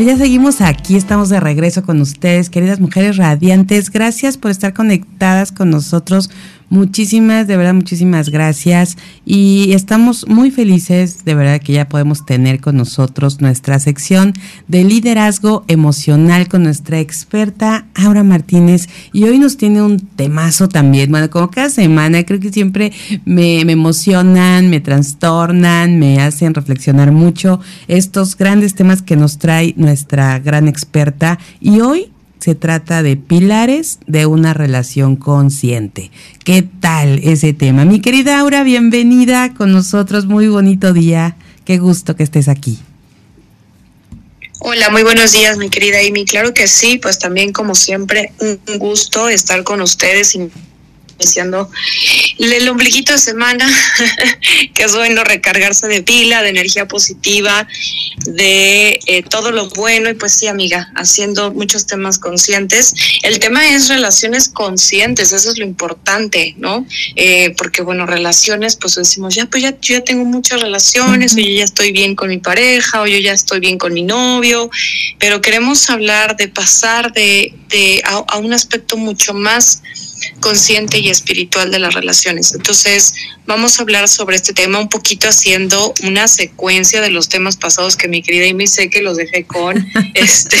Ya seguimos aquí, estamos de regreso con ustedes, queridas mujeres radiantes. Gracias por estar conectadas con nosotros Muchísimas, de verdad, muchísimas gracias. Y estamos muy felices, de verdad, que ya podemos tener con nosotros nuestra sección de liderazgo emocional con nuestra experta Aura Martínez. Y hoy nos tiene un temazo también. Bueno, como cada semana, creo que siempre me, me emocionan, me trastornan, me hacen reflexionar mucho estos grandes temas que nos trae nuestra gran experta. Y hoy se trata de pilares de una relación consciente. ¿Qué tal ese tema? Mi querida Aura, bienvenida con nosotros. Muy bonito día. Qué gusto que estés aquí. Hola, muy buenos días, mi querida Amy. Claro que sí, pues también como siempre, un gusto estar con ustedes iniciando el ombliguito de semana, que es bueno recargarse de pila, de energía positiva, de eh, todo lo bueno y pues sí, amiga, haciendo muchos temas conscientes. El tema es relaciones conscientes, eso es lo importante, ¿no? Eh, porque bueno, relaciones, pues decimos, ya, pues ya, yo ya tengo muchas relaciones, o yo ya estoy bien con mi pareja, o yo ya estoy bien con mi novio, pero queremos hablar de pasar de, de a un aspecto mucho más consciente y espiritual de las relaciones. Entonces, vamos a hablar sobre este tema un poquito haciendo una secuencia de los temas pasados que mi querida Amy sé que los dejé con este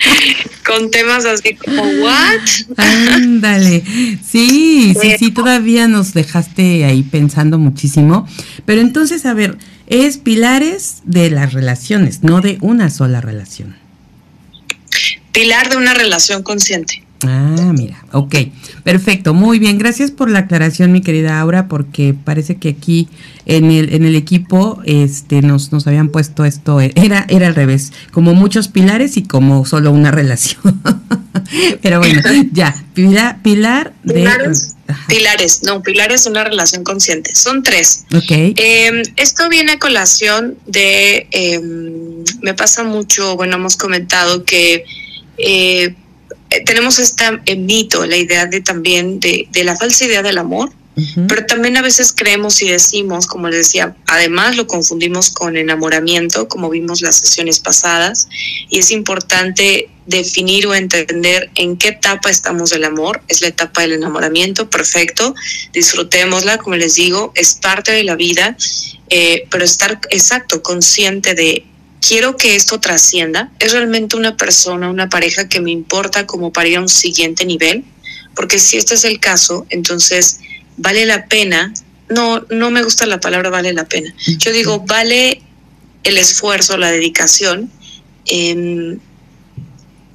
con temas así como what? Ándale. Sí, sí, sí, todavía nos dejaste ahí pensando muchísimo, pero entonces, a ver, es pilares de las relaciones, no de una sola relación. Pilar de una relación consciente. Ah, mira, ok, perfecto, muy bien, gracias por la aclaración, mi querida Aura, porque parece que aquí en el, en el equipo este, nos, nos habían puesto esto, era, era al revés, como muchos pilares y como solo una relación. Pero bueno, ya, pilar, pilar de... Pilares, pilares, no, pilares de una relación consciente, son tres. Ok. Em, esto viene a colación de, em, me pasa mucho, bueno, hemos comentado que... Eh, eh, tenemos este mito, la idea de también de, de la falsa idea del amor, pero también a veces creemos y decimos, como les decía, además lo confundimos con enamoramiento, como vimos las sesiones pasadas, y es importante definir o entender en qué etapa estamos del amor. Es la etapa del enamoramiento, perfecto, disfrutémosla, como les digo, es parte de la vida, eh, pero estar exacto, consciente de quiero que esto trascienda, es realmente una persona, una pareja que me importa como para ir a un siguiente nivel, porque si este es el caso, entonces vale la pena, no, no me gusta la palabra vale la pena, yo digo vale el esfuerzo, la dedicación en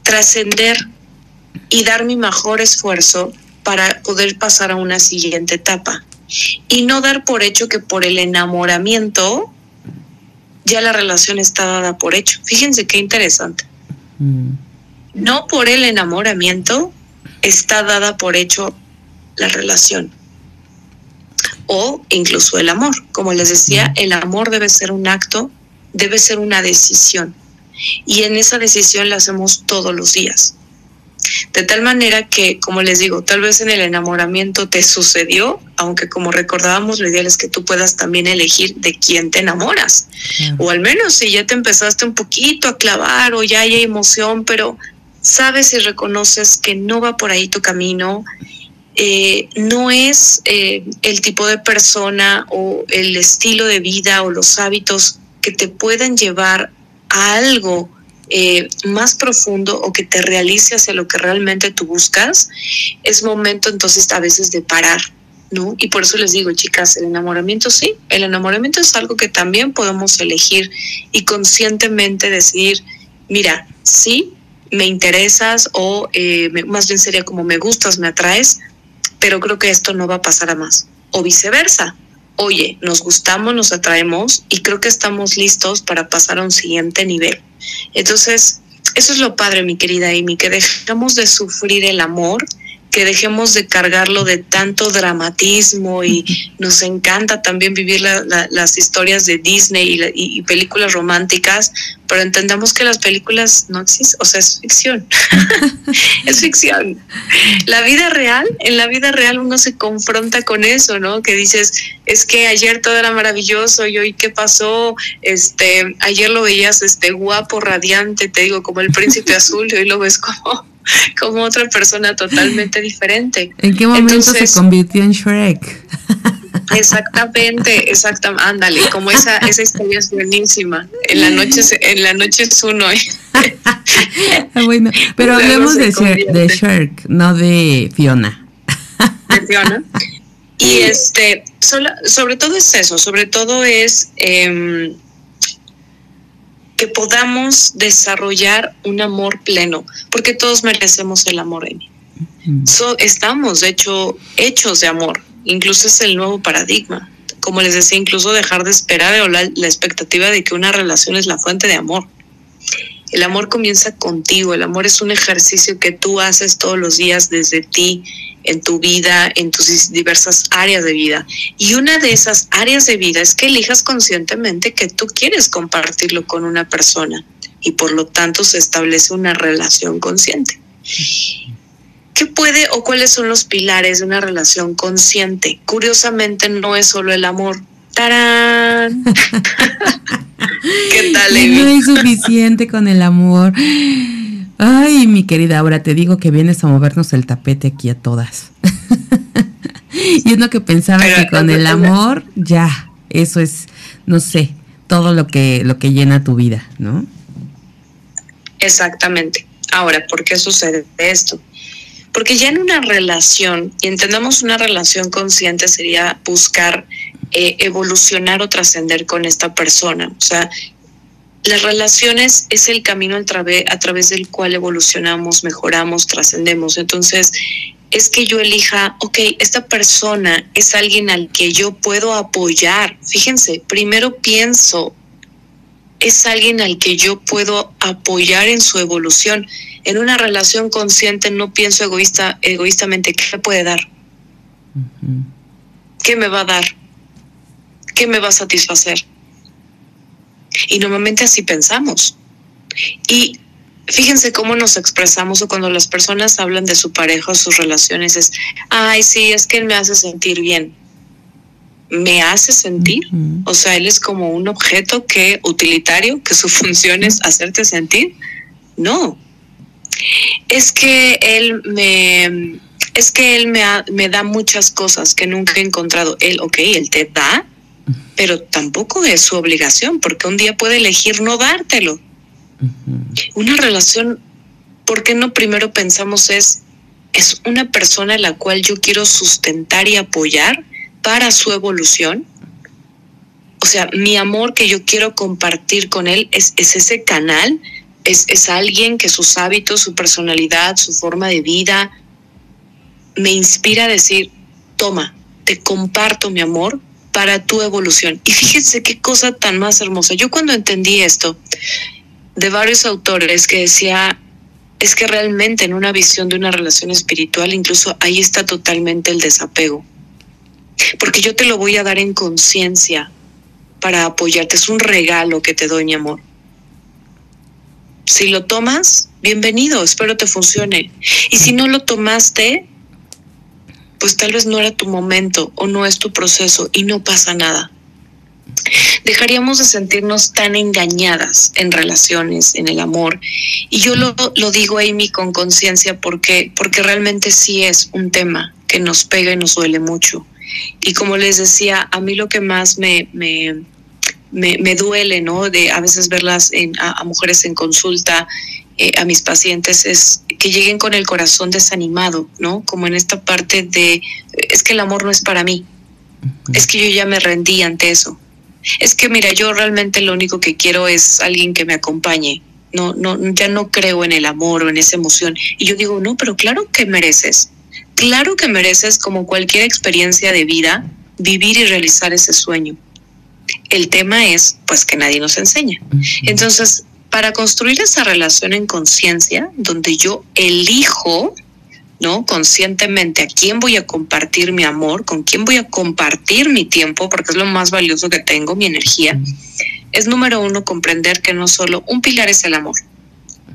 trascender y dar mi mejor esfuerzo para poder pasar a una siguiente etapa. Y no dar por hecho que por el enamoramiento ya la relación está dada por hecho. Fíjense qué interesante. Mm. No por el enamoramiento está dada por hecho la relación. O incluso el amor. Como les decía, mm. el amor debe ser un acto, debe ser una decisión. Y en esa decisión la hacemos todos los días. De tal manera que, como les digo, tal vez en el enamoramiento te sucedió, aunque como recordábamos, lo ideal es que tú puedas también elegir de quién te enamoras. O al menos si ya te empezaste un poquito a clavar o ya hay emoción, pero sabes y reconoces que no va por ahí tu camino, eh, no es eh, el tipo de persona o el estilo de vida o los hábitos que te pueden llevar a algo eh, más profundo o que te realice hacia lo que realmente tú buscas, es momento entonces a veces de parar, ¿no? Y por eso les digo, chicas, el enamoramiento sí, el enamoramiento es algo que también podemos elegir y conscientemente decidir, mira, sí, me interesas o eh, más bien sería como me gustas, me atraes, pero creo que esto no va a pasar a más. O viceversa, oye, nos gustamos, nos atraemos y creo que estamos listos para pasar a un siguiente nivel. Entonces, eso es lo padre, mi querida Amy, que dejamos de sufrir el amor, que dejemos de cargarlo de tanto dramatismo y nos encanta también vivir las historias de Disney y, películas románticas, pero entendamos que las películas no existen, o sea, es ficción, es ficción. La vida real, en la vida real uno se confronta con eso, ¿no? Que dices, es que ayer todo era maravilloso y hoy qué pasó, este, ayer lo veías este guapo, radiante, te digo, como el príncipe azul y hoy lo ves como como otra persona totalmente diferente. ¿En qué momento se convirtió en Shrek? Exactamente, exactamente, ándale, como esa, esa historia es buenísima. En la noche, en la noche es uno. bueno, pero hablemos de, de Shrek, no de Fiona. De Fiona. Y este, sobre todo es eso, sobre todo es eh, que podamos desarrollar un amor pleno, porque todos merecemos el amor, Amy. estamos, de hecho, hechos de amor. Incluso es el nuevo paradigma. Como les decía, incluso dejar de esperar o la expectativa de que una relación es la fuente de amor. El amor comienza contigo, el amor es un ejercicio que tú haces todos los días desde ti, en tu vida, en tus diversas áreas de vida. Y una de esas áreas de vida es que elijas conscientemente que tú quieres compartirlo con una persona y por lo tanto se establece una relación consciente. ¿Qué puede o cuáles son los pilares de una relación consciente? Curiosamente no es solo el amor. ¡Tarán! ¿Qué tal, No es suficiente con el amor. Ay, mi querida, ahora te digo que vienes a movernos el tapete aquí a todas. y uno que pensaba que con el amor, ya, eso es, no sé, todo lo que, lo que llena tu vida, ¿no? Exactamente. Ahora, ¿por qué sucede esto? Porque ya en una relación, y entendamos una relación consciente, sería buscar eh, evolucionar o trascender con esta persona. O sea, las relaciones es el camino a través, a través del cual evolucionamos, mejoramos, trascendemos. Entonces, es que yo elija, ok, esta persona es alguien al que yo puedo apoyar. Fíjense, primero pienso, es alguien al que yo puedo apoyar en su evolución. En una relación consciente no pienso egoísta, egoístamente, ¿qué me puede dar? ¿Qué me va a dar? ¿Qué me va a satisfacer? Y normalmente así pensamos. Y fíjense cómo nos expresamos o cuando las personas hablan de su pareja o sus relaciones es, ay, sí, es que él me hace sentir bien. ¿Me hace sentir? O sea, él es como un objeto que utilitario, que su función es hacerte sentir. No. Es que él me es que él me, me da muchas cosas que nunca he encontrado. Él, ok, él te da, pero tampoco es su obligación, porque un día puede elegir no dártelo. Una relación, ¿por qué no primero pensamos es, es una persona a la cual yo quiero sustentar y apoyar para su evolución? O sea, mi amor que yo quiero compartir con él es, es ese canal, es, es alguien que sus hábitos, su personalidad, su forma de vida, me inspira a decir, toma, te comparto mi amor para tu evolución. Y fíjense qué cosa tan más hermosa. Yo cuando entendí esto de varios autores que decía, es que realmente en una visión de una relación espiritual, incluso ahí está totalmente el desapego. Porque yo te lo voy a dar en conciencia para apoyarte. Es un regalo que te doy, mi amor. Si lo tomas, bienvenido, espero te funcione. Y si no lo tomaste, pues tal vez no era tu momento o no es tu proceso y no pasa nada. Dejaríamos de sentirnos tan engañadas en relaciones, en el amor. Y yo lo, lo digo, Amy, con conciencia porque, porque realmente sí es un tema que nos pega y nos duele mucho. Y como les decía, a mí lo que más me, me, me, duele, ¿no? De a veces verlas a mujeres en consulta eh, a mis pacientes es que lleguen con el corazón desanimado, ¿no? Como en esta parte de, es que el amor no es para mí, es que yo ya me rendí ante eso. Es que mira, yo realmente lo único que quiero es alguien que me acompañe. No, no, ya no creo en el amor o en esa emoción. Y yo digo, no, pero claro que mereces. Claro que mereces, como cualquier experiencia de vida, vivir y realizar ese sueño. El tema es, pues, que nadie nos enseña. Entonces, para construir esa relación en conciencia, donde yo elijo ¿no? Conscientemente a quién voy a compartir mi amor, con quién voy a compartir mi tiempo, porque es lo más valioso que tengo, mi energía, es número uno comprender que no solo un pilar es el amor,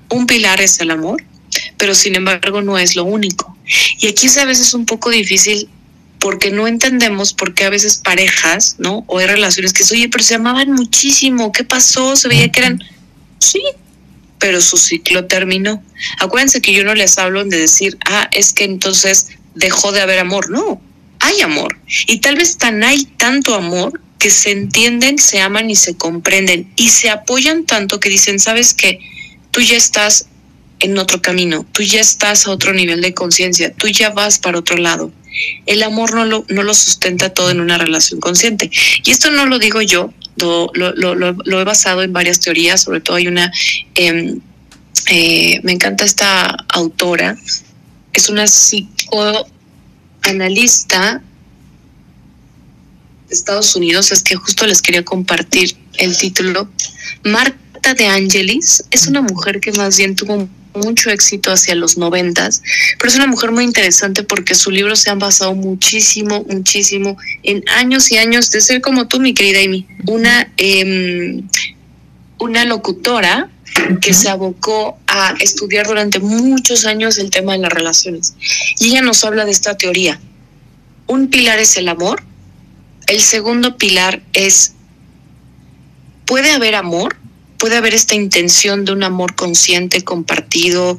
un pilar es el amor, pero sin embargo no es lo único. Y aquí es a veces un poco difícil porque no entendemos por qué a veces parejas, ¿no? O hay relaciones que, oye, pero se amaban muchísimo, ¿qué pasó? Se veía que eran, sí, pero su ciclo terminó. Acuérdense que yo no les hablo de decir, ah, es que entonces dejó de haber amor. No, hay amor. Y tal vez tan hay tanto amor que se entienden, se aman y se comprenden y se apoyan tanto que dicen, sabes que tú ya estás en otro camino, tú ya estás a otro nivel de conciencia, tú ya vas para otro lado. El amor no lo, no lo sustenta todo en una relación consciente. Y esto no lo digo yo, lo, he basado en varias teorías, sobre todo hay una, em, eh, me encanta esta autora, es una psicoanalista de Estados Unidos, es que justo les quería compartir el título. Marta de Angelis es una mujer que más bien tuvo mucho éxito hacia los noventas, pero es una mujer muy interesante porque sus libros se han basado muchísimo, muchísimo en años y años de ser como tú, mi querida Amy, una, em, una locutora que se abocó a estudiar durante muchos años el tema de las relaciones. Y ella nos habla de esta teoría. Un pilar es el amor, el segundo pilar es, ¿puede haber amor? Puede haber esta intención de un amor consciente, compartido,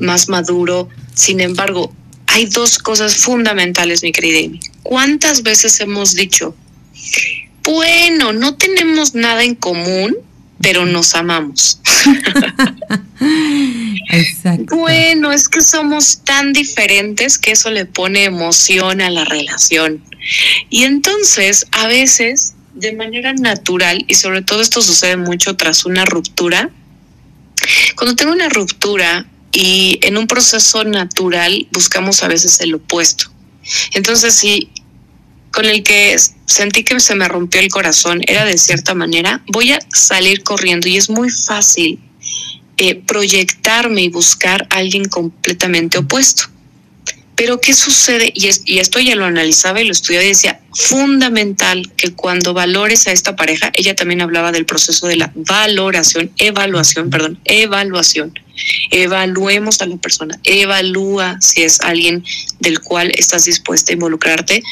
más maduro. Sin embargo, hay dos cosas fundamentales, mi querida Amy. ¿Cuántas veces hemos dicho, bueno, no tenemos nada en común, pero nos amamos? Exacto. Bueno, es que somos tan diferentes que eso le pone emoción a la relación. Y entonces, a veces de manera natural, y sobre todo esto sucede mucho tras una ruptura, cuando tengo una ruptura y en un proceso natural buscamos a veces el opuesto. Entonces, si con el que sentí que se me rompió el corazón era de cierta manera, voy a salir corriendo y es muy fácil eh, proyectarme y buscar a alguien completamente opuesto. Pero ¿qué sucede? Y, esto ya lo analizaba y lo estudiaba y decía, fundamental que cuando valores a esta pareja, ella también hablaba del proceso de la valoración, evaluación, perdón, evaluación. Evaluemos a la persona, evalúa si es alguien del cual estás dispuesta a involucrarte.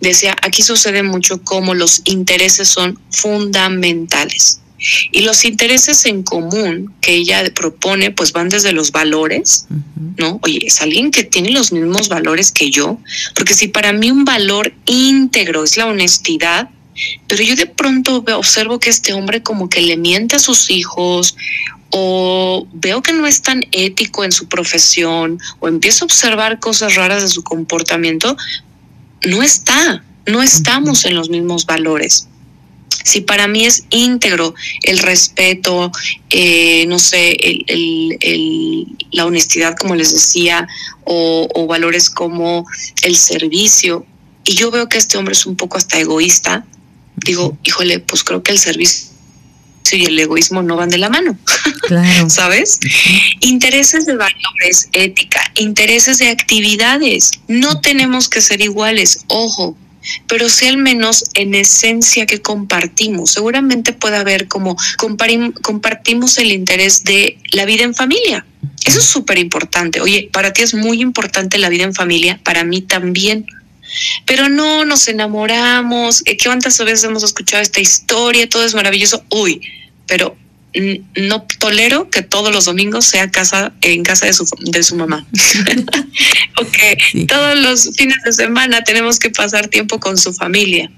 Decía, aquí sucede mucho como los intereses son fundamentales. Y los intereses en común que ella propone, pues van desde los valores, ¿no? Oye, es alguien que tiene los mismos valores que yo, porque si para mí un valor íntegro es la honestidad, pero yo de pronto observo que este hombre como que le miente a sus hijos o veo que no es tan ético en su profesión o empiezo a observar cosas raras de su comportamiento, no está, no estamos en los mismos valores si para mí es íntegro el respeto, eh, no sé, el, la honestidad, como les decía, o, valores como el servicio, y yo veo que este hombre es un poco hasta egoísta, digo, híjole, pues creo que el servicio y el egoísmo no van de la mano, claro. ¿sabes? Intereses de valores, ética, intereses de actividades, no tenemos que ser iguales, ojo, pero sí al menos en esencia que compartimos. Seguramente puede haber como compartimos el interés de la vida en familia. Eso es súper importante. Oye, para ti es muy importante la vida en familia, para mí también. Pero no nos enamoramos. ¿Qué cuántas veces hemos escuchado esta historia? Todo es maravilloso. Uy, pero no tolero que todos los domingos sea casa en casa de su, de su mamá. ok, todos los fines de semana tenemos que pasar tiempo con su familia.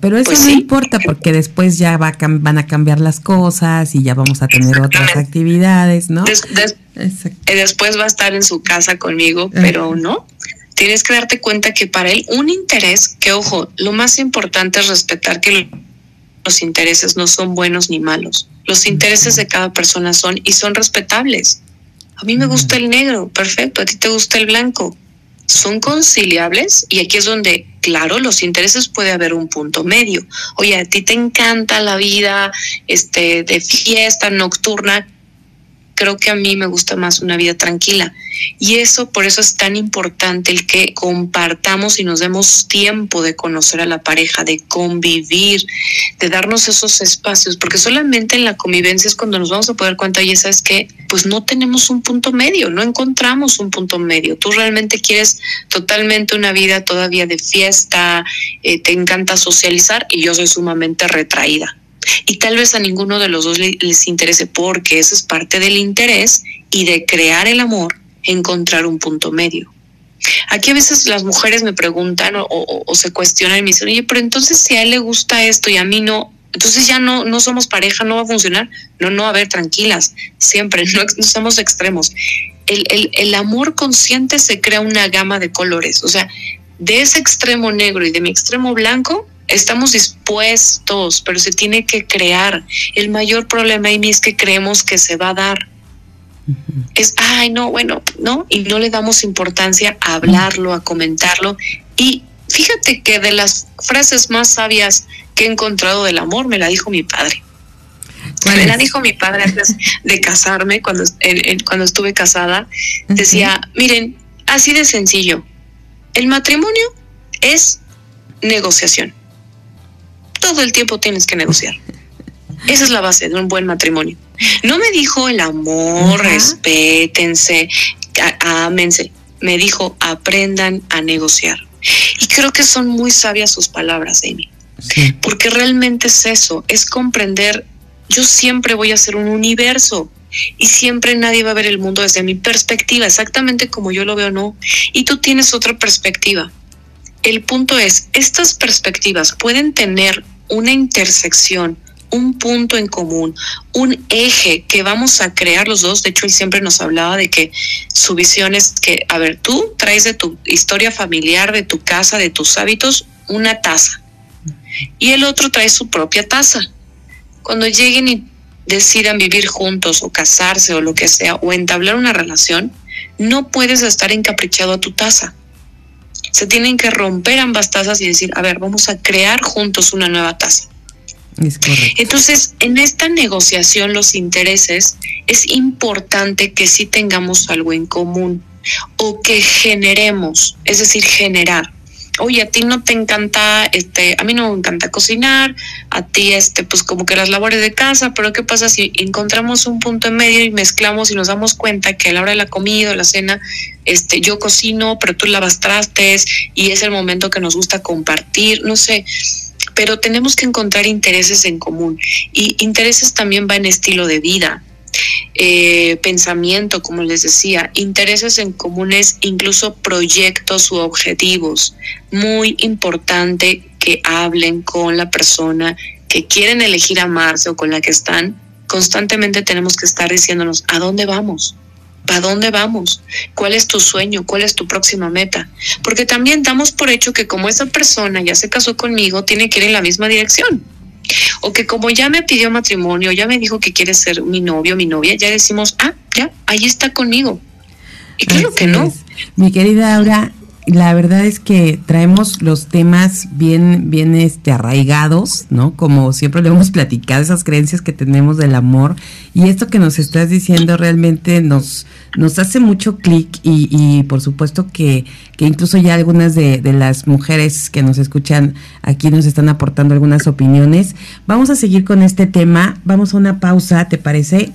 pero eso pues no importa porque después ya va van a cambiar las cosas y ya vamos a tener otras actividades, ¿no? después va a estar en su casa conmigo, pero no. Tienes que darte cuenta que para él un interés, que ojo, lo más importante es respetar que los intereses no son buenos ni malos. Los intereses de cada persona son y son respetables. A mí me gusta el negro, perfecto, a ti te gusta el blanco. Son conciliables y aquí es donde, claro, los intereses puede haber un punto medio. Oye, a ti te encanta la vida este, de fiesta nocturna, creo que a mí me gusta más una vida tranquila. Y eso, por eso es tan importante el que compartamos y nos demos tiempo de conocer a la pareja, de convivir, de darnos esos espacios, porque solamente en la convivencia es cuando nos vamos a poder cuenta, y esa es que pues no tenemos un punto medio, no encontramos un punto medio. Tú realmente quieres totalmente una vida todavía de fiesta, eh, te encanta socializar y yo soy sumamente retraída. Y tal vez a ninguno de los dos les interese porque eso es parte del interés y de crear el amor encontrar un punto medio. Aquí a veces las mujeres me preguntan o, se cuestionan y me dicen, oye, pero entonces si a él le gusta esto y a mí no, entonces ya no, no somos pareja, no va a funcionar. No, no, a ver, tranquilas, siempre, no, somos extremos. El, el, el amor consciente se crea una gama de colores, o sea, de ese extremo negro y de mi extremo blanco, estamos dispuestos, pero se tiene que crear. El mayor problema, Amy, es que creemos que se va a dar es, ay, no, bueno, ¿no? Y no le damos importancia a hablarlo, a comentarlo. Y fíjate que de las frases más sabias que he encontrado del amor me la dijo mi padre. Me la dijo mi padre antes de casarme, cuando, cuando estuve casada. Decía, miren, así de sencillo, el matrimonio es negociación. Todo el tiempo tienes que negociar. Esa es la base de un buen matrimonio. No me dijo el amor, respétense, ámense. Me dijo, aprendan a negociar. Y creo que son muy sabias sus palabras, Amy. Porque realmente es eso, es comprender, yo siempre voy a ser un universo y siempre nadie va a ver el mundo desde mi perspectiva, exactamente como yo lo veo, no. Y tú tienes otra perspectiva. El punto es, estas perspectivas pueden tener una intersección un punto en común, un eje que vamos a crear los dos. De hecho, él siempre nos hablaba de que su visión es que, a ver, tú traes de tu historia familiar, de tu casa, de tus hábitos, una taza. Y el otro trae su propia taza. Cuando lleguen y decidan vivir juntos o casarse o lo que sea, o entablar una relación, no puedes estar encaprichado a tu taza. Se tienen que romper ambas tazas y decir, a ver, vamos a crear juntos una nueva taza. Entonces, en esta negociación, los intereses, es importante que sí tengamos algo en común o que generemos, es decir, generar. Oye, a ti no te encanta, este, a mí no me encanta cocinar, a ti, este, pues como que las labores de casa, pero ¿qué pasa si encontramos un punto en medio y mezclamos y nos damos cuenta que a la hora de la comida o la cena, este, yo cocino, pero tú lavas trastes y es el momento que nos gusta compartir, no sé, pero tenemos que encontrar intereses en común. Y intereses también va en estilo de vida, eh, pensamiento, como les decía, intereses en comunes, incluso proyectos u objetivos. Muy importante que hablen con la persona que quieren elegir amarse o con la que están. Constantemente tenemos que estar diciéndonos a dónde vamos, ¿Para dónde vamos? ¿Cuál es tu sueño? ¿Cuál es tu próxima meta? Porque también damos por hecho que como esa persona ya se casó conmigo, tiene que ir en la misma dirección. O que como ya me pidió matrimonio, ya me dijo que quiere ser mi novio, mi novia, ya decimos, ah, ya, ahí está conmigo. Y claro que no. Mi querida Aura, la verdad es que traemos los temas bien, bien este, arraigados, ¿no? Como siempre le hemos platicado, esas creencias que tenemos del amor. Y esto que nos estás diciendo realmente nos, nos hace mucho clic y, y, por supuesto que, que incluso ya algunas de, de, las mujeres que nos escuchan aquí nos están aportando algunas opiniones. Vamos a seguir con este tema. Vamos a una pausa, ¿te parece?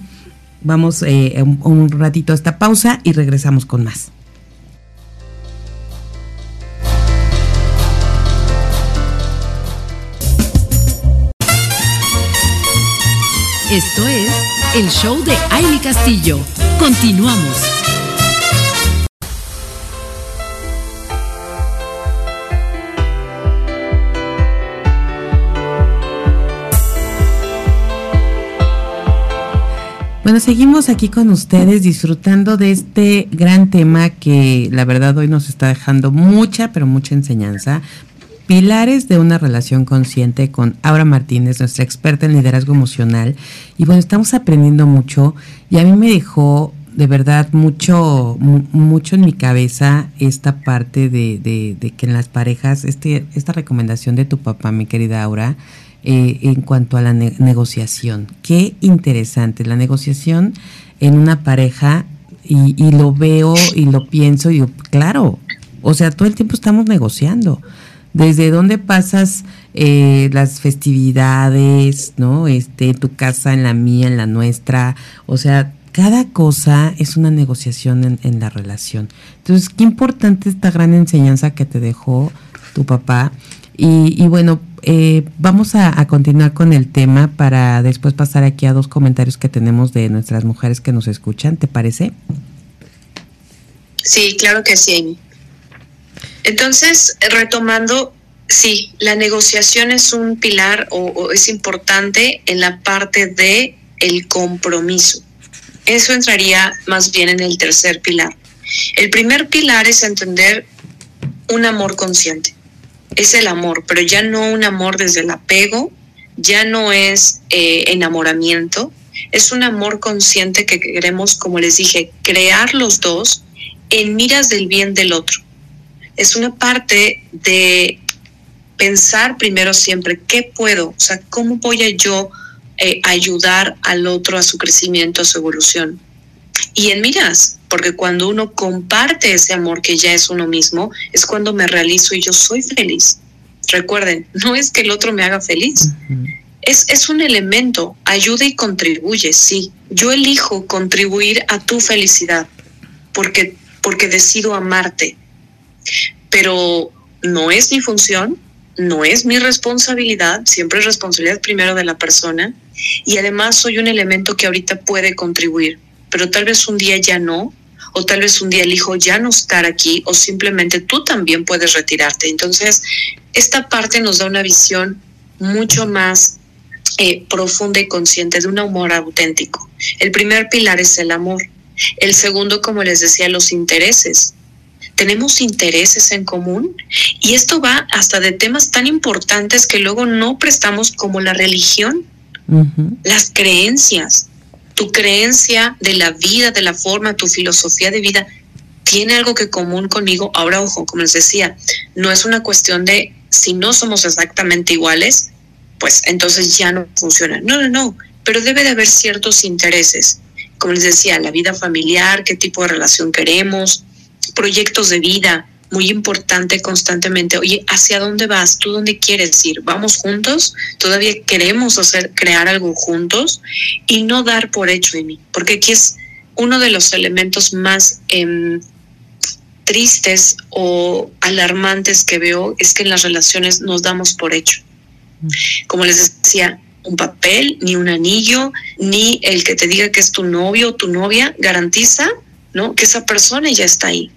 Vamos eh, un ratito a esta pausa y regresamos con más. Esto es el show de Aile Castillo. Continuamos. Bueno, seguimos aquí con ustedes disfrutando de este gran tema que la verdad hoy nos está dejando mucha, pero mucha enseñanza. Pilares de una relación consciente con Aura Martínez, nuestra experta en liderazgo emocional. Y bueno, estamos aprendiendo mucho y a mí me dejó de verdad mucho, mucho en mi cabeza esta parte de, de, que en las parejas, este, esta recomendación de tu papá, mi querida Aura, eh, en cuanto a la negociación. Qué interesante, la negociación en una pareja y, y, lo veo y lo pienso y claro, o sea, todo el tiempo estamos negociando. Desde dónde pasas eh, las festividades, ¿no? Este, tu casa, en la mía, en la nuestra. O sea, cada cosa es una negociación en, la relación. Entonces, qué importante esta gran enseñanza que te dejó tu papá. Y, bueno, eh, vamos a, a, continuar con el tema para después pasar aquí a dos comentarios que tenemos de nuestras mujeres que nos escuchan. ¿Te parece? Sí, claro que sí. Entonces, retomando, sí, la negociación es un pilar o, es importante en la parte de el compromiso. Eso entraría más bien en el tercer pilar. El primer pilar es entender un amor consciente. Es el amor, pero ya no un amor desde el apego, ya no es eh, enamoramiento, es un amor consciente que queremos, como les dije, crear los dos en miras del bien del otro es una parte de pensar primero siempre qué puedo, o sea, cómo voy a yo eh, ayudar al otro a su crecimiento, a su evolución. Y en miras, porque cuando uno comparte ese amor que ya es uno mismo, es cuando me realizo y yo soy feliz. Recuerden, no es que el otro me haga feliz. es, es un elemento, ayuda y contribuye, sí. Yo elijo contribuir a tu felicidad porque, porque decido amarte, pero no es mi función, no es mi responsabilidad, siempre es responsabilidad primero de la persona y además soy un elemento que ahorita puede contribuir, pero tal vez un día ya no, o tal vez un día elijo ya no estar aquí, o simplemente tú también puedes retirarte. Entonces, esta parte nos da una visión mucho más eh, profunda y consciente de un amor auténtico. El primer pilar es el amor. El segundo, como les decía, los intereses tenemos intereses en común y esto va hasta de temas tan importantes que luego no prestamos como la religión, las creencias, tu creencia de la vida, de la forma, tu filosofía de vida, tiene algo que común conmigo. Ahora, ojo, como les decía, no es una cuestión de si no somos exactamente iguales, pues entonces ya no funciona. No, no, no, pero debe de haber ciertos intereses. Como les decía, la vida familiar, qué tipo de relación queremos, proyectos de vida, muy importante constantemente, oye, ¿hacia dónde vas? ¿Tú dónde quieres ir? ¿Vamos juntos? ¿Todavía queremos hacer, crear algo juntos? Y no dar por hecho mí, porque aquí es uno de los elementos más em, tristes o alarmantes que veo, es que en las relaciones nos damos por hecho. Como les decía, un papel, ni un anillo, ni el que te diga que es tu novio o tu novia garantiza ¿no? que esa persona ya está ahí.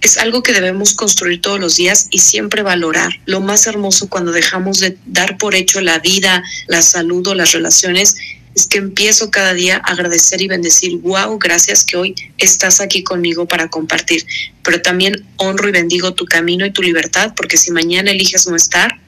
Es algo que debemos construir todos los días y siempre valorar. Lo más hermoso cuando dejamos de dar por hecho la vida, la salud o las relaciones es que empiezo cada día a agradecer y bendecir, wow, gracias que hoy estás aquí conmigo para compartir. Pero también honro y bendigo tu camino y tu libertad, porque si mañana eliges no estar,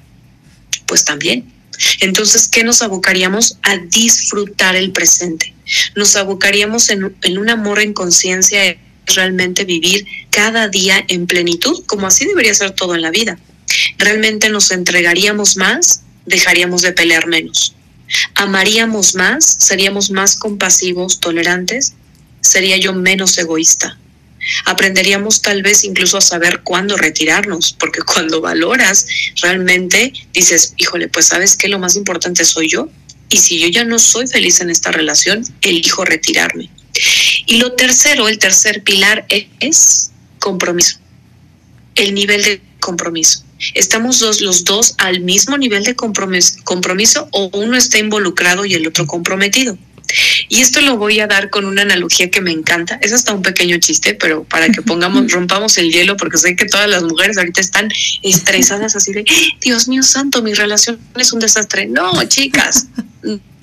pues también. Entonces, ¿qué nos abocaríamos? A disfrutar el presente. Nos abocaríamos en, un amor en conciencia realmente vivir cada día en plenitud, como así debería ser todo en la vida. Realmente nos entregaríamos más, dejaríamos de pelear menos. Amaríamos más, seríamos más compasivos, tolerantes, sería yo menos egoísta. Aprenderíamos tal vez incluso a saber cuándo retirarnos, porque cuando valoras realmente dices, híjole, pues sabes que lo más importante soy yo, y si yo ya no soy feliz en esta relación, elijo retirarme. Y lo tercero, el tercer pilar es compromiso. El nivel de compromiso. ¿Estamos dos, los dos al mismo nivel de compromiso, compromiso o uno está involucrado y el otro comprometido? Y esto lo voy a dar con una analogía que me encanta. Es hasta un pequeño chiste, pero para que pongamos, rompamos el hielo, porque sé que todas las mujeres ahorita están estresadas así de, Dios mío santo, mi relación es un desastre. No, chicas,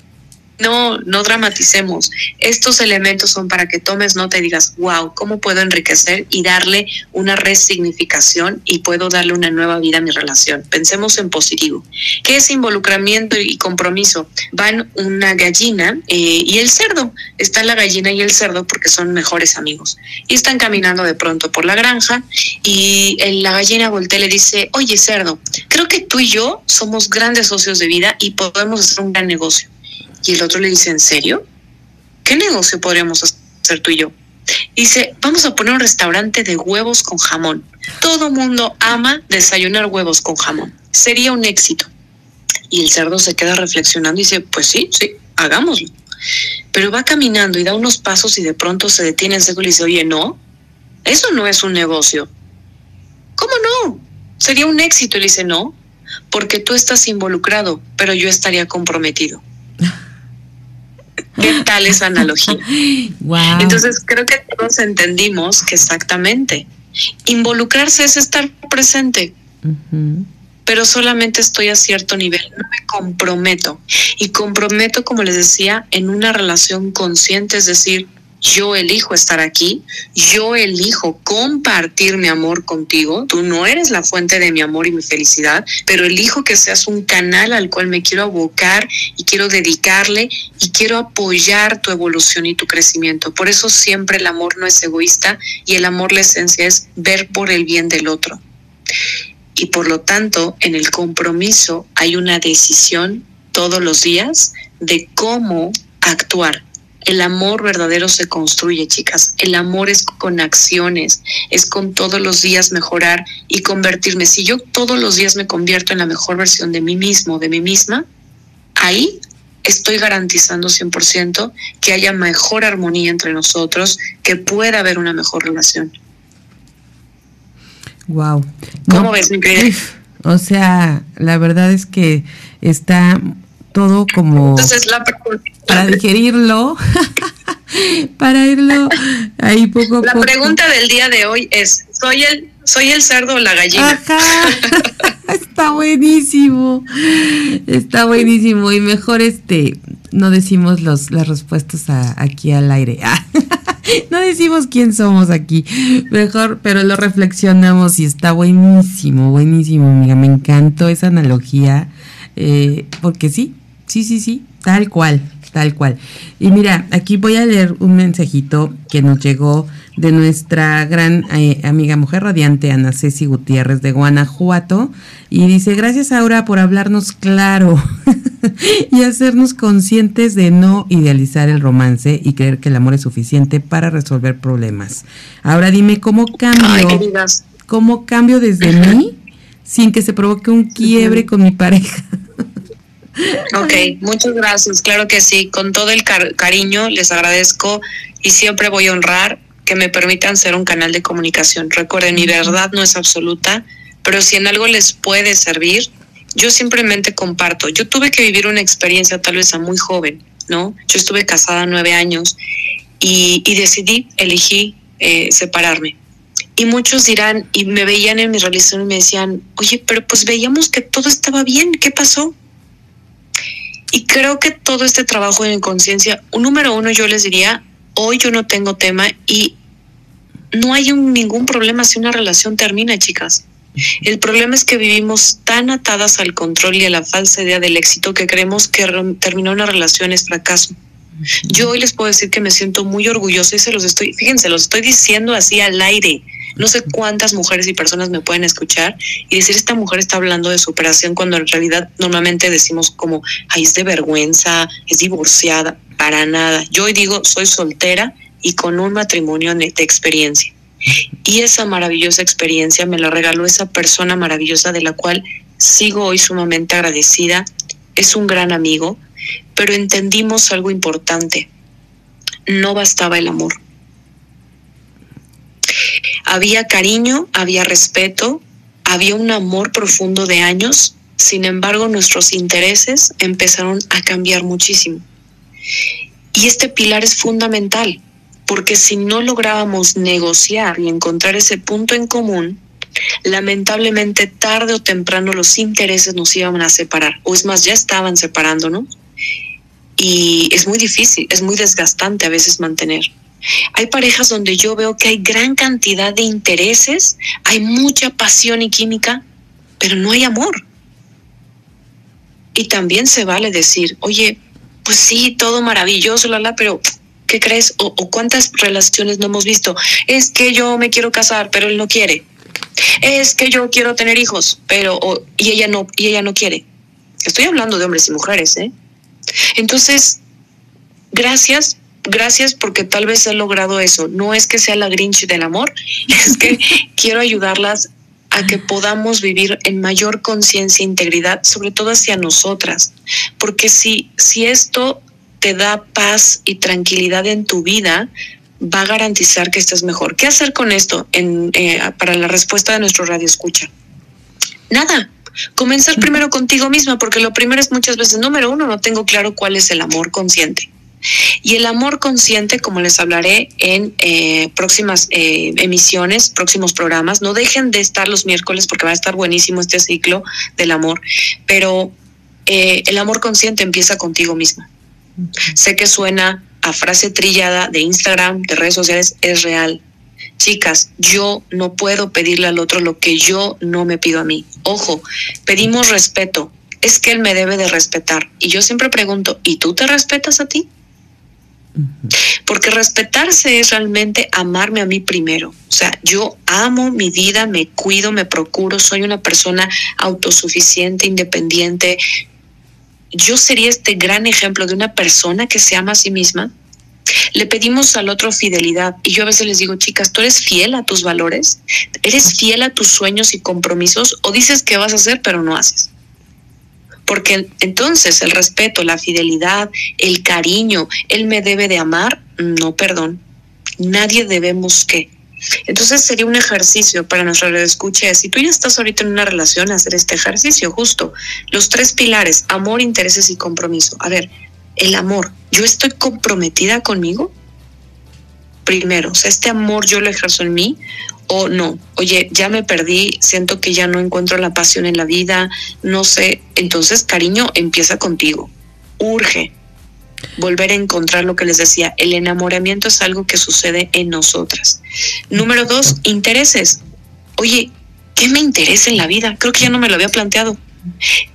no, no dramaticemos. Estos elementos son para que tomes nota y digas, wow, ¿cómo puedo enriquecer y darle una resignificación y puedo darle una nueva vida a mi relación? Pensemos en positivo. ¿Qué es involucramiento y compromiso? Van una gallina eh, y el cerdo. Está la gallina y el cerdo porque son mejores amigos. Y están caminando de pronto por la granja y la gallina voltea y le dice, oye cerdo, creo que tú y yo somos grandes socios de vida y podemos hacer un gran negocio. Y el otro le dice, ¿en serio? ¿Qué negocio podríamos hacer tú y yo? Dice, vamos a poner un restaurante de huevos con jamón. Todo mundo ama desayunar huevos con jamón. Sería un éxito. Y el cerdo se queda reflexionando y dice, pues sí, sí, hagámoslo. Pero va caminando y da unos pasos y de pronto se detiene en seco y dice, oye, no, eso no es un negocio. ¿Cómo no? Sería un éxito. Y le dice, no, porque tú estás involucrado, pero yo estaría comprometido. ¿Qué tal esa analogía? Entonces creo que todos entendimos que exactamente involucrarse es estar presente. Pero solamente estoy a cierto nivel, no me comprometo. Y comprometo, como les decía, en una relación consciente, es decir, yo elijo estar aquí, yo elijo compartir mi amor contigo, tú no eres la fuente de mi amor y mi felicidad, pero elijo que seas un canal al cual me quiero abocar y quiero dedicarle y quiero apoyar tu evolución y tu crecimiento. Por eso siempre el amor no es egoísta y el amor la esencia es ver por el bien del otro. Y por lo tanto, en el compromiso hay una decisión todos los días de cómo actuar el amor verdadero se construye, chicas. El amor es con acciones, es con todos los días mejorar y convertirme. Si yo todos los días me convierto en la mejor versión de mí mismo, de mí misma, ahí estoy garantizando 100% que haya mejor armonía entre nosotros, que pueda haber una mejor relación. Wow. ¿Cómo ves, mi querida? O sea, la verdad es que está todo como Entonces, la para digerirlo, para irlo ahí poco a poco. La pregunta del día de hoy es, ¿soy el, soy el cerdo o la gallina? está buenísimo, está buenísimo y mejor este, no decimos los, las respuestas aquí al aire. no decimos quién somos aquí, mejor, pero lo reflexionamos y está buenísimo, buenísimo, amiga. Me encantó esa analogía, eh, porque sí, Sí, sí, sí, tal cual, tal cual. Y mira, aquí voy a leer un mensajito que nos llegó de nuestra gran eh, amiga mujer radiante, Ana Ceci Gutiérrez de Guanajuato, y dice, gracias Aura por hablarnos claro y hacernos conscientes de no idealizar el romance y creer que el amor es suficiente para resolver problemas. Ahora dime, ¿cómo cambio, cómo cambio desde mí sin que se provoque un quiebre con mi pareja? Ok, muchas gracias. Claro que sí, con todo el cariño les agradezco y siempre voy a honrar que me permitan ser un canal de comunicación. Recuerden, mi verdad no es absoluta, pero si en algo les puede servir, yo simplemente comparto. Yo tuve que vivir una experiencia tal vez a muy joven, ¿no? Yo estuve casada nueve años y, decidí, elegí eh, separarme. Y muchos dirán, y me veían en mi relación y me decían, oye, pero pues veíamos que todo estaba bien, ¿qué pasó? Y creo que todo este trabajo en conciencia, un número uno yo les diría, hoy yo no tengo tema y no hay un, ningún problema si una relación termina, chicas. El problema es que vivimos tan atadas al control y a la falsa idea del éxito que creemos que terminar una relación es fracaso. Yo hoy les puedo decir que me siento muy orgullosa y se los estoy, fíjense, los estoy diciendo así al aire. No sé cuántas mujeres y personas me pueden escuchar y decir, esta mujer está hablando de superación cuando en realidad normalmente decimos como, ay, es de vergüenza, es divorciada, para nada. Yo hoy digo, soy soltera y con un matrimonio de experiencia. Y esa maravillosa experiencia me la regaló esa persona maravillosa de la cual sigo hoy sumamente agradecida. Es un gran amigo, pero entendimos algo importante. No bastaba el amor había cariño, había respeto, había un amor profundo de años, sin embargo nuestros intereses empezaron a cambiar muchísimo. Y este pilar es fundamental, porque si no lográbamos negociar y encontrar ese punto en común, lamentablemente tarde o temprano los intereses nos iban a separar, o es más, ya estaban separándonos. y es muy difícil, es muy desgastante a veces mantener. Hay parejas donde yo veo que hay gran cantidad de intereses, hay mucha pasión y química, pero no hay amor. Y también se vale decir, oye, pues sí, todo maravilloso, la, pero ¿qué crees? O, cuántas relaciones no hemos visto. Es que yo me quiero casar, pero él no quiere. Es que yo quiero tener hijos, pero y ella no y ella no quiere. Estoy hablando de hombres y mujeres, ¿eh? Entonces, gracias, gracias porque tal vez he logrado eso. No es que sea la Grinch del amor, es que quiero ayudarlas a que podamos vivir en mayor conciencia e integridad, sobre todo hacia nosotras. Porque si, si esto te da paz y tranquilidad en tu vida, va a garantizar que estés mejor. ¿Qué hacer con esto en, eh, para la respuesta de nuestro radio escucha? Nada, Comenzar primero contigo misma, porque lo primero es muchas veces, número uno, no tengo claro cuál es el amor consciente. Y el amor consciente, como les hablaré en eh, próximas eh, emisiones, próximos programas, no dejen de estar los miércoles porque va a estar buenísimo este ciclo del amor, pero eh, el amor consciente empieza contigo misma. Sé que suena a frase trillada de Instagram, de redes sociales, es real, Chicas, yo no puedo pedirle al otro lo que yo no me pido a mí. Ojo, pedimos respeto. Es que él me debe de respetar. Y yo siempre pregunto, ¿y tú te respetas a ti? Porque respetarse es realmente amarme a mí primero. O sea, yo amo mi vida, me cuido, me procuro, soy una persona autosuficiente, independiente. Yo sería este gran ejemplo de una persona que se ama a sí misma le pedimos al otro fidelidad y yo a veces les digo, chicas, ¿tú eres fiel a tus valores? ¿Eres fiel a tus sueños y compromisos? ¿O dices que vas a hacer pero no haces? Porque entonces el respeto, la fidelidad, el cariño, él me debe de amar, no, perdón, nadie debemos que. Entonces sería un ejercicio para nuestra escucha. Si tú ya estás ahorita en una relación, hacer este ejercicio justo. Los tres pilares, amor, intereses y compromiso. A ver, el amor, yo estoy comprometida conmigo. Primero, o sea, este amor yo lo ejerzo en mí o no. Oye, ya me perdí, siento que ya no encuentro la pasión en la vida, no sé. Entonces, cariño, empieza contigo. Urge volver a encontrar lo que les decía. El enamoramiento es algo que sucede en nosotras. Número dos, intereses. Oye, ¿qué me interesa en la vida? Creo que ya no me lo había planteado.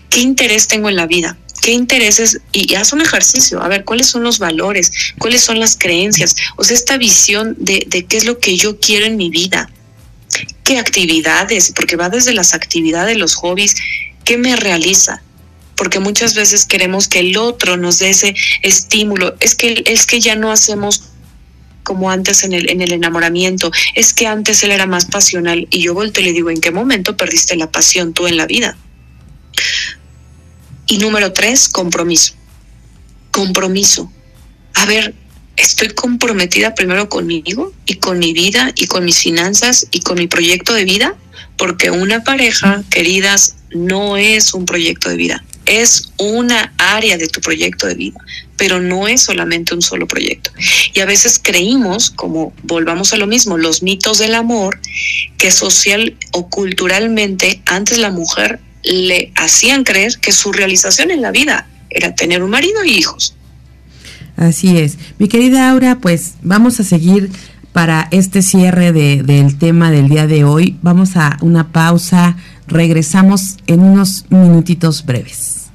¿Qué interés tengo en la vida? qué intereses y, haz un ejercicio, a ver cuáles son los valores, cuáles son las creencias, o sea, esta visión de, qué es lo que yo quiero en mi vida, qué actividades, porque va desde las actividades, los hobbies, qué me realiza, porque muchas veces queremos que el otro nos dé ese estímulo, es que, es que ya no hacemos como antes en el, en el enamoramiento, es que antes él era más pasional y yo vuelto y le digo, ¿en qué momento perdiste la pasión tú en la vida? Y número tres, compromiso. Compromiso. A ver, estoy comprometida primero conmigo y con mi vida y con mis finanzas y con mi proyecto de vida, porque una pareja, queridas, no es un proyecto de vida, es una área de tu proyecto de vida, pero no es solamente un solo proyecto. Y a veces creímos, como volvamos a lo mismo, los mitos del amor, que social o culturalmente antes la mujer le hacían creer que su realización en la vida era tener un marido y hijos. Así es. Mi querida Aura, pues vamos a seguir para este cierre de, del tema del día de hoy. Vamos a una pausa. Regresamos en unos minutitos breves.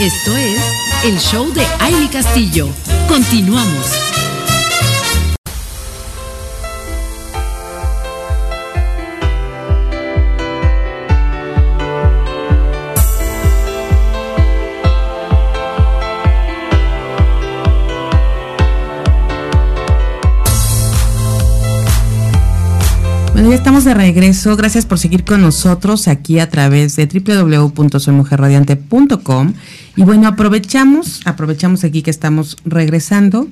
Esto es el show de Aile Castillo. Continuamos. Ya estamos de regreso. Gracias por seguir con nosotros aquí a través de www.soymujerradiante.com. Y bueno, aprovechamos, aprovechamos aquí que estamos regresando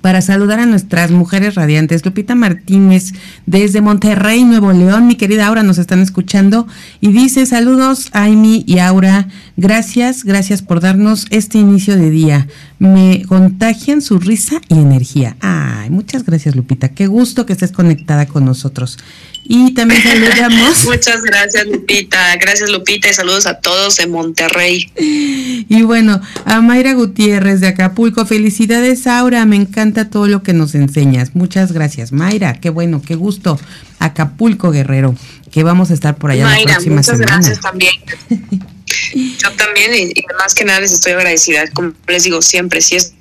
para saludar a nuestras mujeres radiantes. Lupita Martínez desde Monterrey, Nuevo León. Mi querida Aura nos están escuchando y dice saludos Amy y Aura. Gracias, gracias por darnos este inicio de día. Me contagian su risa y energía. Ay, muchas gracias Lupita. Qué gusto que estés conectada con nosotros. Y también saludamos. Muchas gracias, Lupita. Gracias, Lupita, y saludos a todos de Monterrey. Y bueno, a Mayra Gutiérrez de Acapulco. Felicidades, Aura. Me encanta todo lo que nos enseñas. Muchas gracias, Mayra. Qué bueno, qué gusto. Acapulco, Guerrero, que vamos a estar por allá Mayra, la próxima muchas gracias también. Yo también, y, y, más que nada les estoy agradecida. Como les digo siempre, si es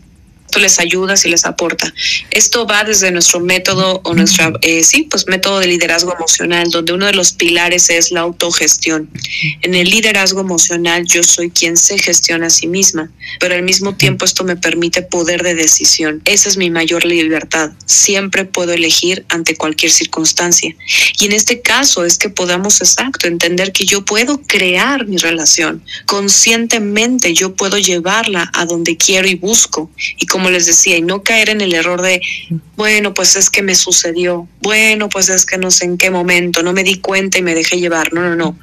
les ayuda, si les aporta. Esto va desde nuestro método o nuestra, eh, sí, pues método de liderazgo emocional, donde uno de los pilares es la autogestión. En el liderazgo emocional yo soy quien se gestiona a sí misma, pero al mismo tiempo esto me permite poder de decisión. Esa es mi mayor libertad. Siempre puedo elegir ante cualquier circunstancia. Y en este caso es que podamos, exacto, entender que yo puedo crear mi relación. Conscientemente yo puedo llevarla a donde quiero y busco. Y como como les decía, y no caer en el error de, bueno, pues es que me sucedió, bueno, pues es que no sé en qué momento, no me di cuenta y me dejé llevar. No, no, no.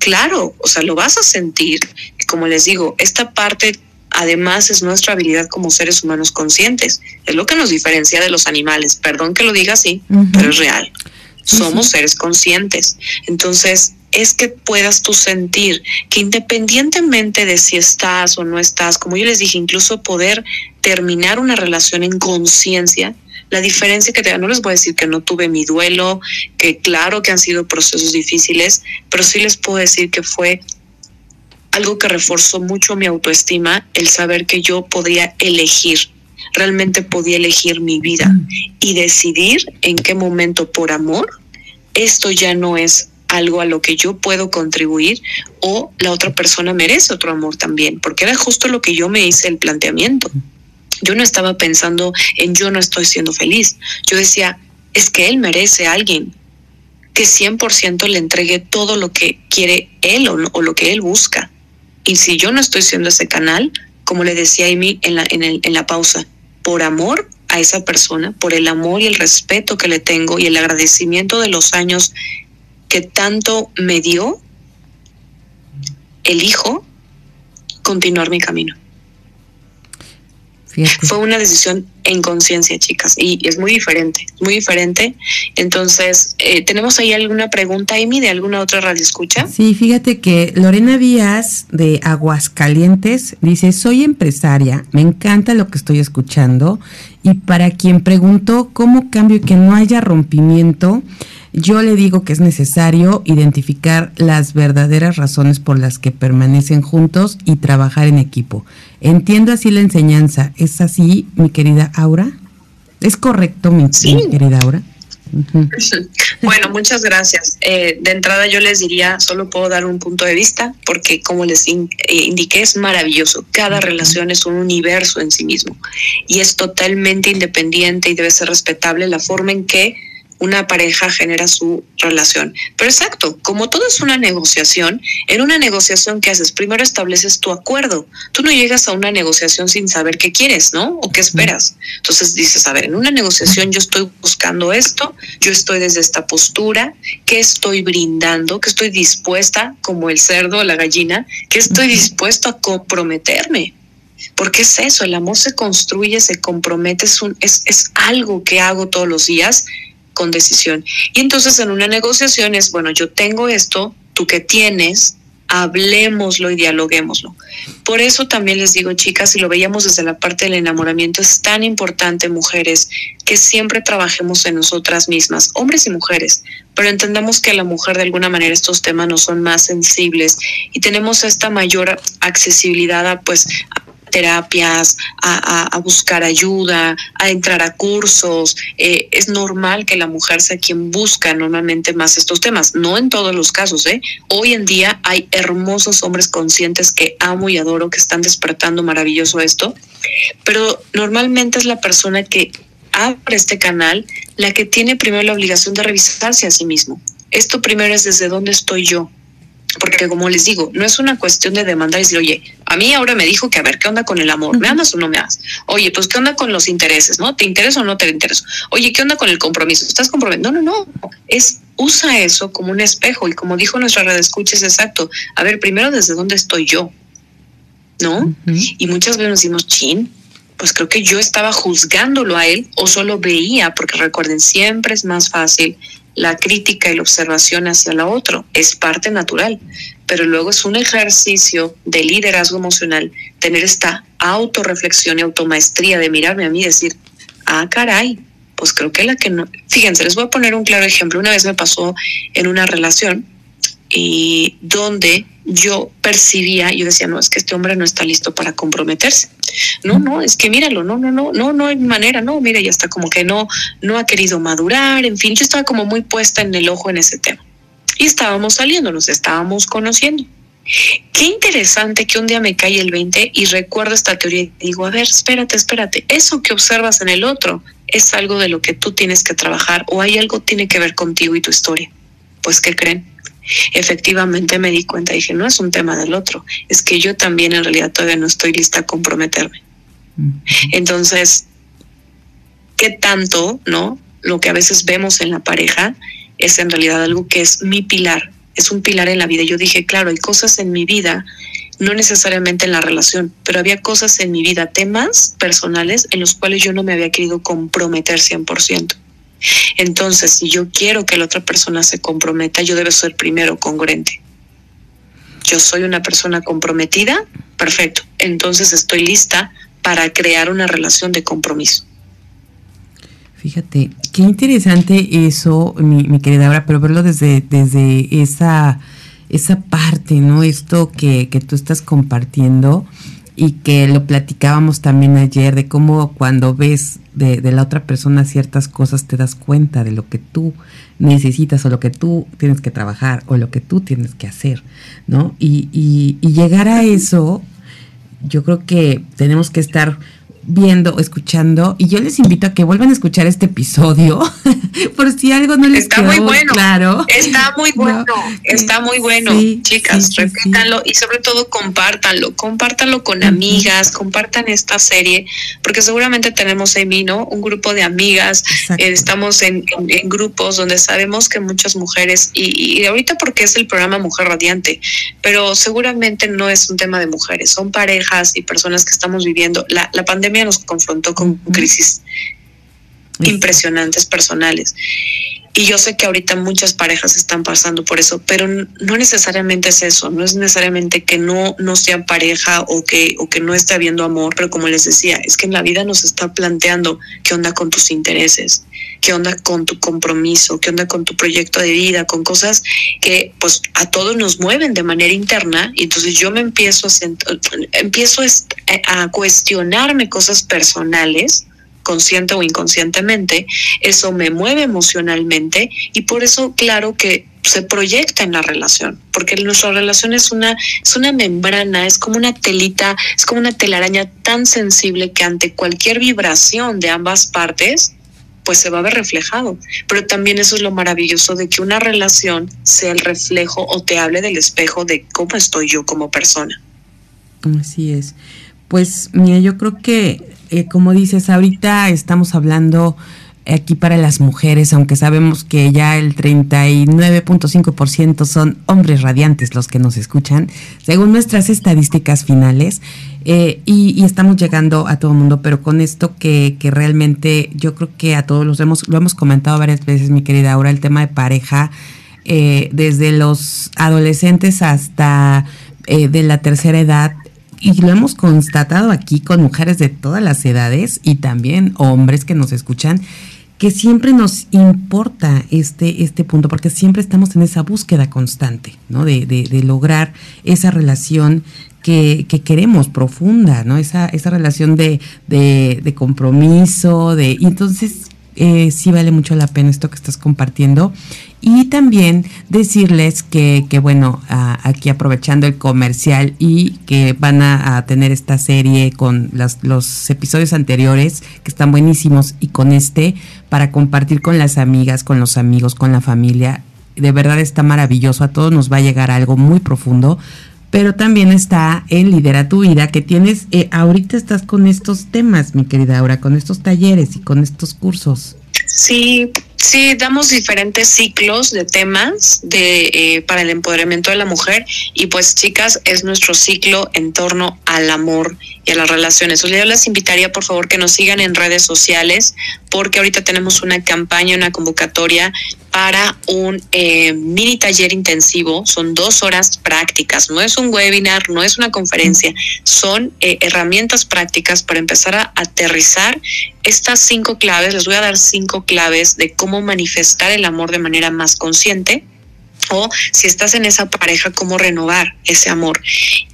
Claro, o sea, lo vas a sentir. Y como les digo, esta parte además es nuestra habilidad como seres humanos conscientes. Es lo que nos diferencia de los animales. Perdón que lo diga así, pero es real. Somos seres conscientes. Entonces, es que puedas tú sentir que independientemente de si estás o no estás, como yo les dije, incluso poder terminar una relación en conciencia, la diferencia que te no les voy a decir que no tuve mi duelo, que claro que han sido procesos difíciles, pero sí les puedo decir que fue algo que reforzó mucho mi autoestima, el saber que yo podía elegir, realmente podía elegir mi vida mm. y decidir en qué momento por amor esto ya no es algo a lo que yo puedo contribuir o la otra persona merece otro amor también, porque era justo lo que yo me hice el planteamiento. Yo no estaba pensando en yo no estoy siendo feliz. Yo decía, es que él merece a alguien que 100% le entregue todo lo que quiere él o, lo que él busca. Y si yo no estoy siendo ese canal, como le decía Amy en la, en, el, en la pausa, por amor a esa persona, por el amor y el respeto que le tengo y el agradecimiento de los años que tanto me dio, elijo continuar mi camino. Fue una decisión en conciencia, chicas, y es muy diferente, muy diferente. Entonces, eh, ¿tenemos ahí alguna pregunta, Amy, de alguna otra radio escucha? Sí, fíjate que Lorena Díaz de Aguascalientes dice, soy empresaria, me encanta lo que estoy escuchando, y para quien preguntó cómo cambio y que no haya rompimiento, yo le digo que es necesario identificar las verdaderas razones por las que permanecen juntos y trabajar en equipo. Entiendo así la enseñanza. ¿Es así, mi querida Aura? ¿Es correcto, mi, querida Aura? Bueno, muchas gracias. Eh, de entrada yo les diría, solo puedo dar un punto de vista porque como les eh, indiqué es maravilloso. Cada relación es un universo en sí mismo y es totalmente independiente y debe ser respetable la forma en que una pareja genera su relación. Pero exacto, como todo es una negociación, en una negociación que haces, primero estableces tu acuerdo. Tú no llegas a una negociación sin saber qué quieres, ¿no? O qué esperas. Entonces dices, a ver, en una negociación yo estoy buscando esto, yo estoy desde esta postura, ¿qué estoy brindando? ¿Qué estoy dispuesta, como el cerdo o la gallina, qué estoy dispuesto a comprometerme? Porque es eso, el amor se construye, se compromete, es, un, es, es algo que hago todos los días con decisión. Y entonces en una negociación es, bueno, yo tengo esto, tú que tienes, hablemoslo y dialoguémoslo. Por eso también les digo, chicas, si lo veíamos desde la parte del enamoramiento, es tan importante, mujeres, que siempre trabajemos en nosotras mismas, hombres y mujeres, pero entendamos que a la mujer de alguna manera estos temas no son más sensibles y tenemos esta mayor accesibilidad a pues terapias, a, buscar ayuda, a entrar a cursos. Eh, es normal que la mujer sea quien busca normalmente más estos temas, no en todos los casos. ¿eh? Hoy en día hay hermosos hombres conscientes que amo y adoro, que están despertando maravilloso esto, pero normalmente es la persona que abre este canal la que tiene primero la obligación de revisarse a sí mismo. Esto primero es desde dónde estoy yo, porque como les digo, no es una cuestión de demandar y decir, oye, a mí ahora me dijo que a ver, ¿qué onda con el amor? ¿Me amas o no me amas? Oye, pues ¿qué onda con los intereses? ¿No? ¿Te interesa o no te interesa? Oye, ¿qué onda con el compromiso? ¿Estás comprometido? No, no, no. Es usa eso como un espejo y como dijo nuestra red escucha es exacto. A ver, primero desde dónde estoy yo, ¿no? Y muchas veces nos decimos, chin, pues creo que yo estaba juzgándolo a él o solo veía, porque recuerden, siempre es más fácil la crítica y la observación hacia la otro, es parte natural, pero luego es un ejercicio de liderazgo emocional tener esta autorreflexión y automaestría de mirarme a mí y decir, ah, caray, pues creo que la que no, fíjense, les voy a poner un claro ejemplo, una vez me pasó en una relación y donde yo percibía, yo decía, no, es que este hombre no está listo para comprometerse. No, no, es que míralo, no, no, no, no, no hay manera, no, mira, ya está como que no, no ha querido madurar, en fin, yo estaba como muy puesta en el ojo en ese tema. Y estábamos saliendo, nos estábamos conociendo. Qué interesante que un día me cae el 20 y recuerdo esta teoría y digo, a ver, espérate, espérate, eso que observas en el otro es algo de lo que tú tienes que trabajar o hay algo que tiene que ver contigo y tu historia. Pues, ¿qué creen? Efectivamente me di cuenta, dije, no es un tema del otro, es que yo también en realidad todavía no estoy lista a comprometerme. Entonces, ¿qué tanto, no? Lo que a veces vemos en la pareja es en realidad algo que es mi pilar, es un pilar en la vida. Yo dije, claro, hay cosas en mi vida, no necesariamente en la relación, pero había cosas en mi vida, temas personales en los cuales yo no me había querido comprometer 100%. Entonces, si yo quiero que la otra persona se comprometa, yo debo ser primero congruente. Yo soy una persona comprometida, perfecto. Entonces estoy lista para crear una relación de compromiso. Fíjate, qué interesante eso, mi, querida Aura, pero verlo desde, desde esa, esa parte, ¿no? Esto que, que tú estás compartiendo y que lo platicábamos también ayer de cómo cuando ves de, la otra persona ciertas cosas te das cuenta de lo que tú necesitas o lo que tú tienes que trabajar o lo que tú tienes que hacer, ¿no? Y, y, y llegar a eso, yo creo que tenemos que estar viendo, escuchando, y yo les invito a que vuelvan a escuchar este episodio, por si algo no les está muy bueno, claro. Está muy bueno, está muy bueno, chicas, repítanlo y sobre todo compártanlo, compártanlo con amigas, compartan esta serie, porque seguramente tenemos en mí, ¿no? Un grupo de amigas, eh, estamos en, grupos donde sabemos que muchas mujeres, y, y ahorita porque es el programa Mujer Radiante, pero seguramente no es un tema de mujeres, son parejas y personas que estamos viviendo. La, la pandemia nos confrontó con crisis impresionantes personales. Y yo sé que ahorita muchas parejas están pasando por eso, pero no necesariamente es eso, no es necesariamente que no, no sean pareja o que, o que no esté habiendo amor, pero como les decía, es que en la vida nos está planteando qué onda con tus intereses, qué onda con tu compromiso, qué onda con tu proyecto de vida, con cosas que pues a todos nos mueven de manera interna. Y entonces yo me empiezo a, empiezo a cuestionarme cosas personales consciente o inconscientemente, eso me mueve emocionalmente y por eso, claro que se proyecta en la relación, porque nuestra relación es una, es una membrana, es como una telita, es como una telaraña tan sensible que ante cualquier vibración de ambas partes, pues se va a ver reflejado. Pero también eso es lo maravilloso de que una relación sea el reflejo o te hable del espejo de cómo estoy yo como persona. Así es. Pues mira, yo creo que eh, como dices, ahorita estamos hablando aquí para las mujeres, aunque sabemos que ya el 39.5% son hombres radiantes los que nos escuchan, según nuestras estadísticas finales, eh, y, estamos llegando a todo el mundo, pero con esto que, que realmente yo creo que a todos los hemos, lo hemos comentado varias veces, mi querida Aura, el tema de pareja, eh, desde los adolescentes hasta de la tercera edad, y lo hemos constatado aquí con mujeres de todas las edades y también hombres que nos escuchan, que siempre nos importa este, este punto, porque siempre estamos en esa búsqueda constante, ¿no? De, de, lograr esa relación que, que, queremos profunda, ¿no? Esa, esa relación de, de, compromiso, de. Entonces eh, sí vale mucho la pena esto que estás compartiendo. Y también decirles que, que bueno, aquí aprovechando el comercial y que van a, tener esta serie con las, los episodios anteriores, que están buenísimos, y con este, para compartir con las amigas, con los amigos, con la familia. De verdad está maravilloso, a todos nos va a llegar algo muy profundo, pero también está en Lidera tu Vida, que tienes, eh, ahorita estás con estos temas, mi querida Aura, con estos talleres y con estos cursos. Sí, Sí, damos diferentes ciclos de temas de eh, para el empoderamiento de la mujer y pues chicas es nuestro ciclo en torno al amor y a las relaciones. Yo les invitaría por favor que nos sigan en redes sociales porque ahorita tenemos una campaña, una convocatoria para un eh, mini taller intensivo. Son dos horas prácticas, no es un webinar, no es una conferencia, son eh, herramientas prácticas para empezar a aterrizar estas cinco claves. Les voy a dar cinco claves de cómo manifestar el amor de manera más consciente o si estás en esa pareja, cómo renovar ese amor.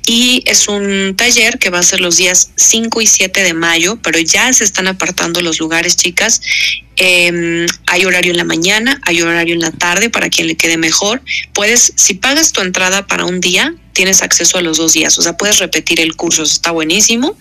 Y es un taller que va a ser los días 5 y 7 de mayo, pero ya se están apartando los lugares, chicas. Eh, hay horario en la mañana, hay horario en la tarde para quien le quede mejor. Puedes, si pagas tu entrada para un día, tienes acceso a los dos días, o sea, puedes repetir el curso, está buenísimo.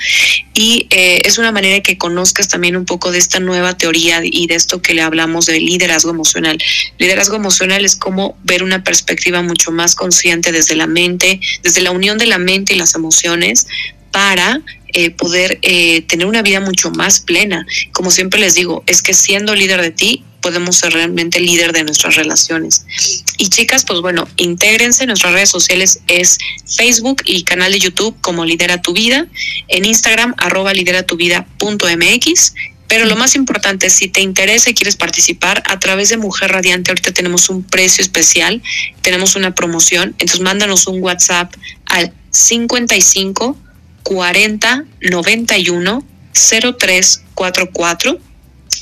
Y eh, es una manera que conozcas también un poco de esta nueva teoría y de esto que le hablamos de liderazgo emocional. Liderazgo emocional es como ver una perspectiva mucho más consciente desde la mente, desde la unión de la mente y las emociones para eh, poder eh, tener una vida mucho más plena. Como siempre les digo, es que siendo líder de ti, podemos ser realmente líder de nuestras relaciones. Y chicas, pues bueno, intégrense. En nuestras redes sociales es Facebook y canal de YouTube como Lidera tu Vida. En Instagram, arroba lideratuvida.mx. Pero lo más importante, si te interesa y quieres participar, a través de Mujer Radiante, ahorita tenemos un precio especial, tenemos una promoción. Entonces, mándanos un WhatsApp al 55 40 91 0344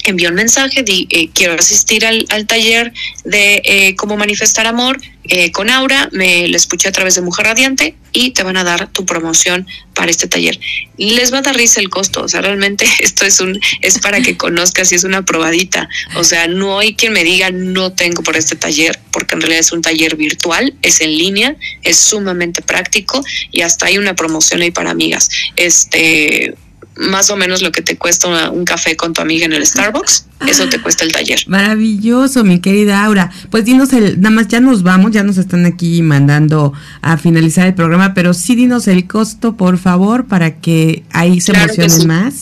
envió un mensaje, di, eh, quiero asistir al, al taller de eh, cómo manifestar amor eh, con Aura, me lo escuché a través de Mujer Radiante y te van a dar tu promoción para este taller. Les va a dar risa el costo, o sea, realmente esto es un es para que conozcas y es una probadita, o sea, no hay quien me diga no tengo por este taller, porque en realidad es un taller virtual, es en línea, es sumamente práctico y hasta hay una promoción ahí para amigas. Este, más o menos lo que te cuesta un café con tu amiga en el Starbucks, eso te cuesta el taller. Maravilloso, mi querida Aura. Pues dinos el, nada más ya nos vamos, ya nos están aquí mandando a finalizar el programa, pero sí dinos el costo, por favor, para que ahí se Claro emocionen sí. más.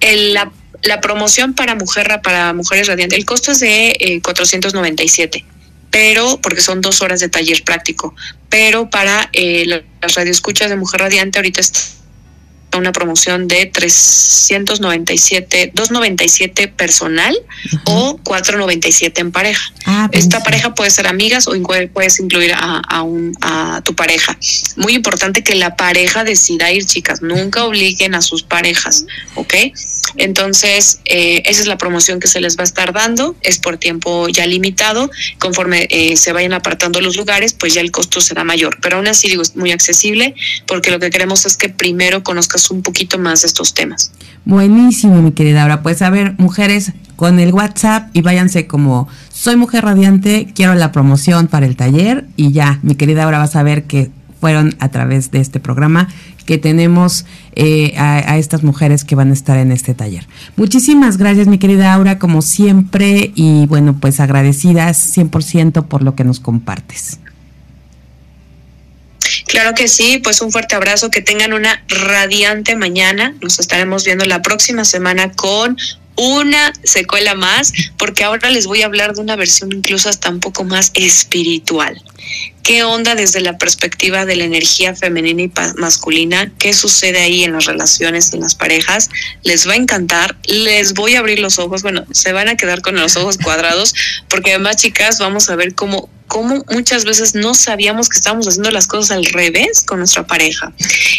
El- la, la promoción para mujer para mujeres radiantes, el costo es de eh, 497 pero porque son dos horas de taller práctico, pero para eh, la- las radioescuchas de Mujer Radiante ahorita está una promoción de 397, 297 personal o 497 en pareja. Ah, Esta pareja puede ser amigas o puedes incluir a, a, un, a tu pareja. Muy importante que la pareja decida ir, chicas. Nunca obliguen a sus parejas, ¿ok? Entonces, eh, esa es la promoción que se les va a estar dando. Es por tiempo ya limitado. Conforme eh, se vayan apartando los lugares, pues ya el costo será mayor. Pero aún así, digo, es muy accesible porque lo que queremos es que primero conozcas un poquito más de estos temas. Buenísimo, mi querida Aura. Pues a ver, mujeres, con el WhatsApp y váyanse como soy mujer radiante, quiero la promoción para el taller y ya, mi querida Aura, vas a ver que fueron a través de este programa que tenemos eh, a, a estas mujeres que van a estar en este taller. Muchísimas gracias, mi querida Aura, como siempre, y bueno, pues agradecidas 100% por lo que nos compartes. Claro que sí, pues un fuerte abrazo, que tengan una radiante mañana. Nos estaremos viendo la próxima semana con una secuela más, porque ahora les voy a hablar de una versión incluso hasta un poco más espiritual. ¿Qué onda desde la perspectiva de la energía femenina y masculina? ¿Qué sucede ahí en las relaciones, en las parejas? Les va a encantar, les voy a abrir los ojos, bueno, se van a quedar con los ojos cuadrados, porque además, chicas, vamos a ver cómo, cómo muchas veces no sabíamos que estábamos haciendo las cosas al revés con nuestra pareja.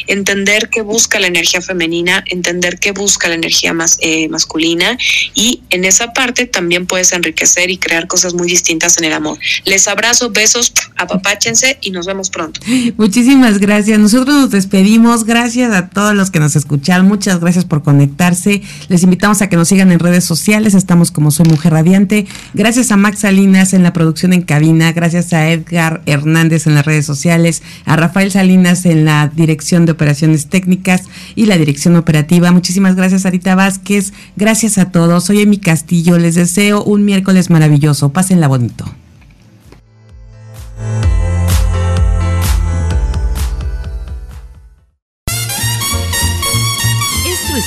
Entender qué busca la energía femenina, entender qué busca la energía eh, masculina y en esa parte también puedes enriquecer y crear cosas muy distintas en el amor. Les abrazo, besos, y nos vemos pronto. Muchísimas gracias. Nosotros nos despedimos. Gracias a todos los que nos escucharon. Muchas gracias por conectarse. Les invitamos a que nos sigan en redes sociales. Estamos como Soy Mujer Radiante. Gracias a Max Salinas en la producción en cabina. Gracias a Edgar Hernández en las redes sociales. A Rafael Salinas en la dirección de operaciones técnicas y la dirección operativa. Muchísimas gracias, Arita Vázquez. Gracias a todos. Soy Emi Castillo. Les deseo un miércoles maravilloso. Pásenla bonito.